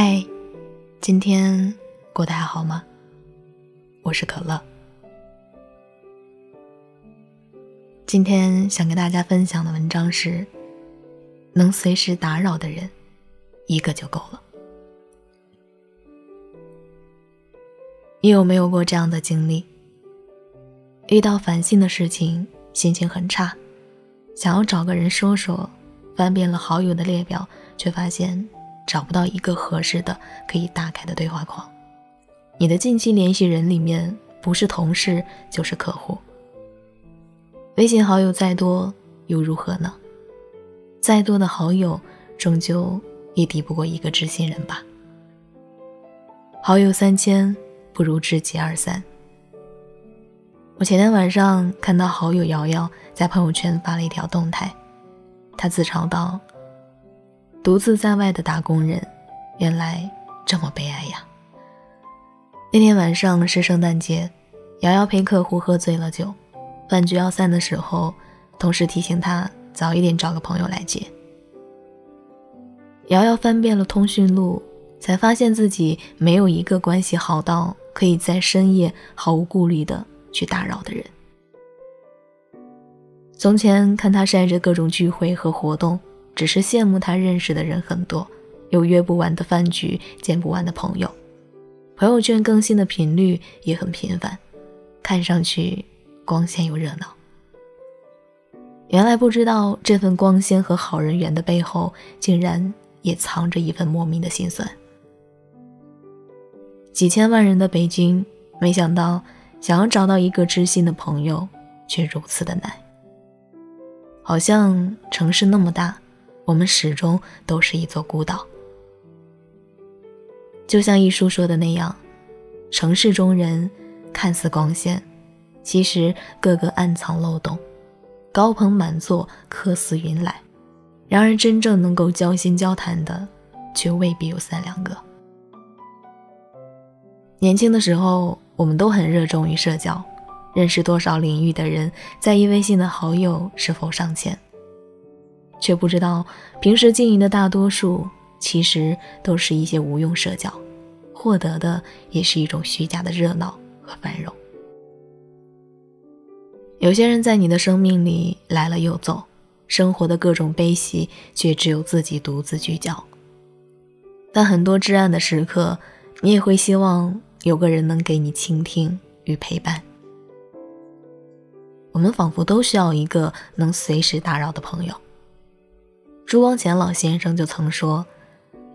嗨，今天过得还好吗？我是可乐。今天想跟大家分享的文章是：能随时打扰的人，一个就够了。你有没有过这样的经历？遇到烦心的事情，心情很差，想要找个人说说，翻遍了好友的列表，却发现。找不到一个合适的可以打开的对话框，你的近期联系人里面不是同事就是客户。微信好友再多又如何呢？再多的好友终究也抵不过一个知心人吧。好友三千不如知己二三。我前天晚上看到好友瑶瑶在朋友圈发了一条动态，她自嘲道。独自在外的打工人，原来这么悲哀呀！那天晚上是圣诞节，瑶瑶陪客户喝醉了酒，饭局要散的时候，同事提醒她早一点找个朋友来接。瑶瑶翻遍了通讯录，才发现自己没有一个关系好到可以在深夜毫无顾虑的去打扰的人。从前看他晒着各种聚会和活动。只是羡慕他认识的人很多，有约不完的饭局，见不完的朋友，朋友圈更新的频率也很频繁，看上去光鲜又热闹。原来不知道这份光鲜和好人缘的背后，竟然也藏着一份莫名的心酸。几千万人的北京，没想到想要找到一个知心的朋友，却如此的难。好像城市那么大。我们始终都是一座孤岛，就像一书说的那样，城市中人看似光鲜，其实个个暗藏漏洞，高朋满座，客似云来。然而，真正能够交心交谈的，却未必有三两个。年轻的时候，我们都很热衷于社交，认识多少领域的人，在意微信的好友是否上千。却不知道，平时经营的大多数其实都是一些无用社交，获得的也是一种虚假的热闹和繁荣。有些人在你的生命里来了又走，生活的各种悲喜却只有自己独自聚焦。但很多至暗的时刻，你也会希望有个人能给你倾听与陪伴。我们仿佛都需要一个能随时打扰的朋友。朱光潜老先生就曾说：“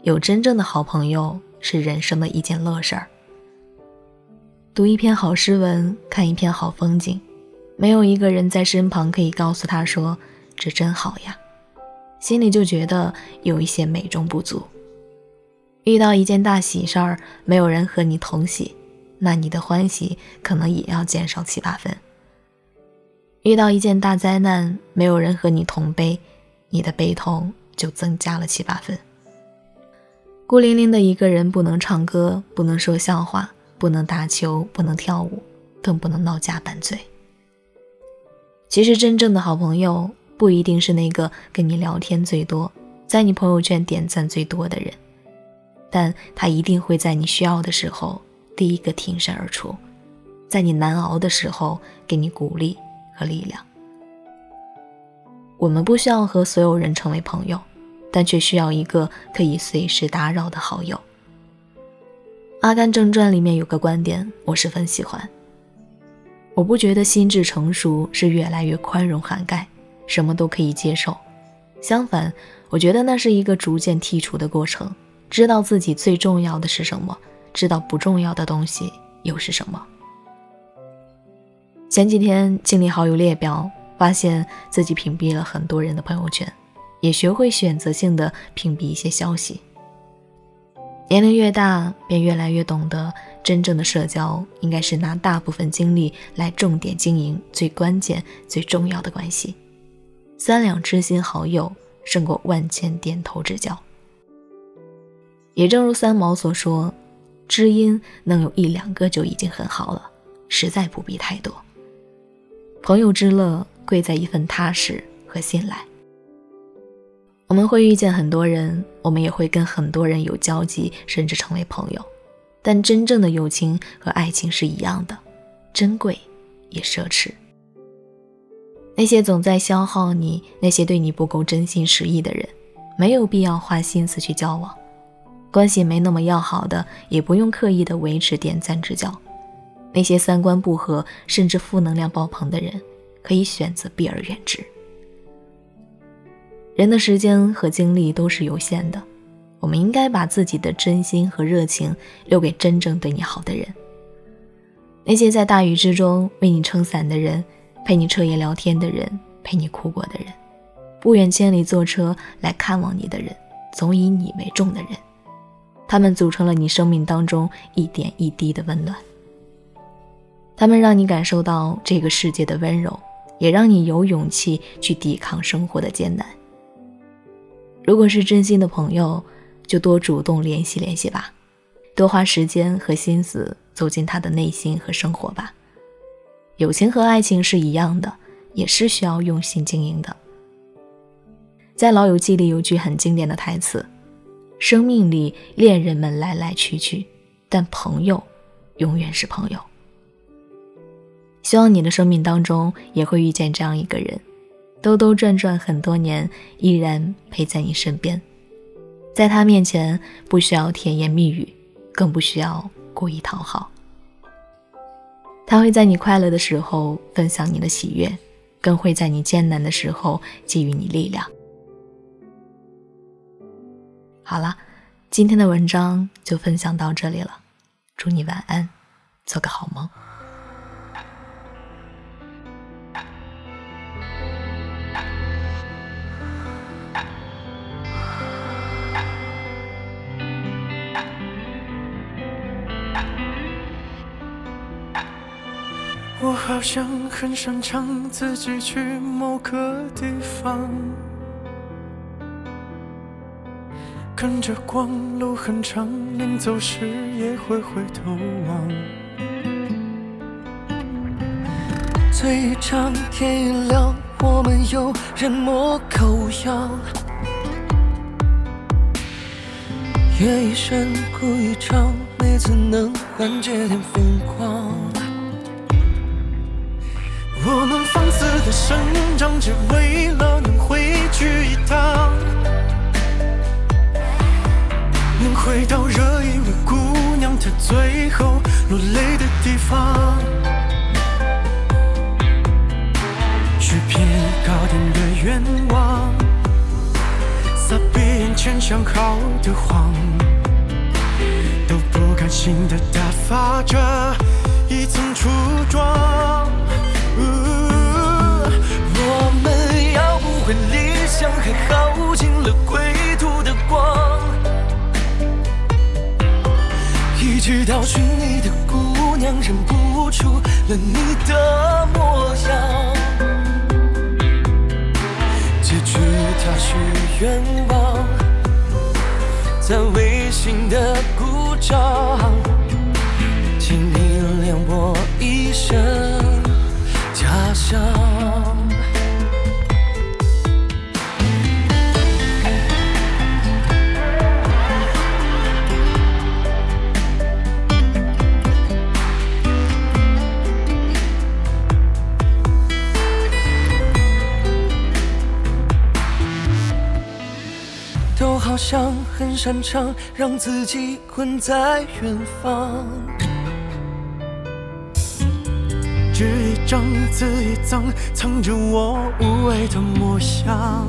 有真正的好朋友是人生的一件乐事儿。读一篇好诗文，看一片好风景，没有一个人在身旁可以告诉他说这真好呀，心里就觉得有一些美中不足。遇到一件大喜事儿，没有人和你同喜，那你的欢喜可能也要减少七八分。遇到一件大灾难，没有人和你同悲。”你的悲痛就增加了七八分。孤零零的一个人，不能唱歌，不能说笑话，不能打球，不能跳舞，更不能闹架拌嘴。其实，真正的好朋友不一定是那个跟你聊天最多，在你朋友圈点赞最多的人，但他一定会在你需要的时候第一个挺身而出，在你难熬的时候给你鼓励和力量。我们不需要和所有人成为朋友，但却需要一个可以随时打扰的好友。《阿甘正传》里面有个观点，我十分喜欢。我不觉得心智成熟是越来越宽容涵盖，什么都可以接受。相反，我觉得那是一个逐渐剔除的过程，知道自己最重要的是什么，知道不重要的东西又是什么。前几天清理好友列表。发现自己屏蔽了很多人的朋友圈，也学会选择性的屏蔽一些消息。年龄越大，便越来越懂得，真正的社交应该是拿大部分精力来重点经营最关键、最重要的关系。三两知心好友胜过万千点头之交。也正如三毛所说，知音能有一两个就已经很好了，实在不必太多。朋友之乐。贵在一份踏实和信赖。我们会遇见很多人，我们也会跟很多人有交集，甚至成为朋友。但真正的友情和爱情是一样的，珍贵也奢侈。那些总在消耗你、那些对你不够真心实意的人，没有必要花心思去交往。关系没那么要好的，也不用刻意的维持点赞之交。那些三观不合甚至负能量爆棚的人，可以选择避而远之。人的时间和精力都是有限的，我们应该把自己的真心和热情留给真正对你好的人。那些在大雨之中为你撑伞的人，陪你彻夜聊天的人，陪你哭过的人，不远千里坐车来看望你的人，总以你为重的人，他们组成了你生命当中一点一滴的温暖。他们让你感受到这个世界的温柔，也让你有勇气去抵抗生活的艰难。如果是真心的朋友，就多主动联系联系吧，多花时间和心思走进他的内心和生活吧。友情和爱情是一样的，也是需要用心经营的。在《老友记》里有句很经典的台词：“生命里恋人们来来去去，但朋友永远是朋友。”希望你的生命当中也会遇见这样一个人。兜兜转转很多年，依然陪在你身边，在他面前不需要甜言蜜语，更不需要故意讨好。他会在你快乐的时候分享你的喜悦，更会在你艰难的时候给予你力量。好了，今天的文章就分享到这里了，祝你晚安，做个好梦。好像很擅长自己去某个地方，跟着光，路很长，临走时也会回头望。醉一场，天一亮，我们又人模狗样。夜已深，哭一场，每次能缓解点疯狂。的生长，只为了能回去一趟，能回到惹一位姑娘她最后落泪的地方。许别高点的愿望，撒遍眼前想好的谎，都不甘心的打发着一层初妆。回理想，还耗尽了归途的光，一直到寻你的姑娘认不出了你的模样。结局他许愿望，在微信的鼓掌，请你谅我一生。家乡，都好像很擅长让自己困在远方。纸一张，字一张，藏着我无畏的模样。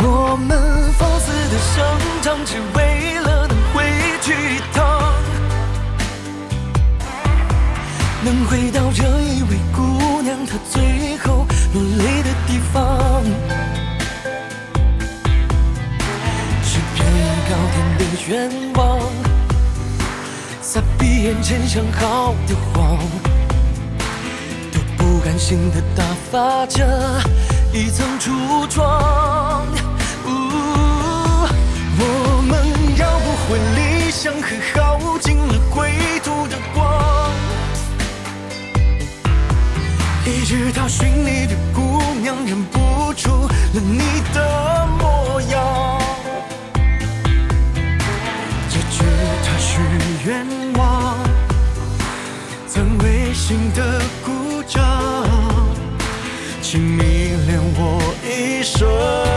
我们放肆的生长，只为了能回去一趟，能回到这前想好的谎，都不甘心的打发着一层初妆。我们要不回理想，和耗尽了归途的光，一直到寻你的姑娘认不出。了你的模样。这句他许愿，曾违心的鼓掌，请你恋我一生。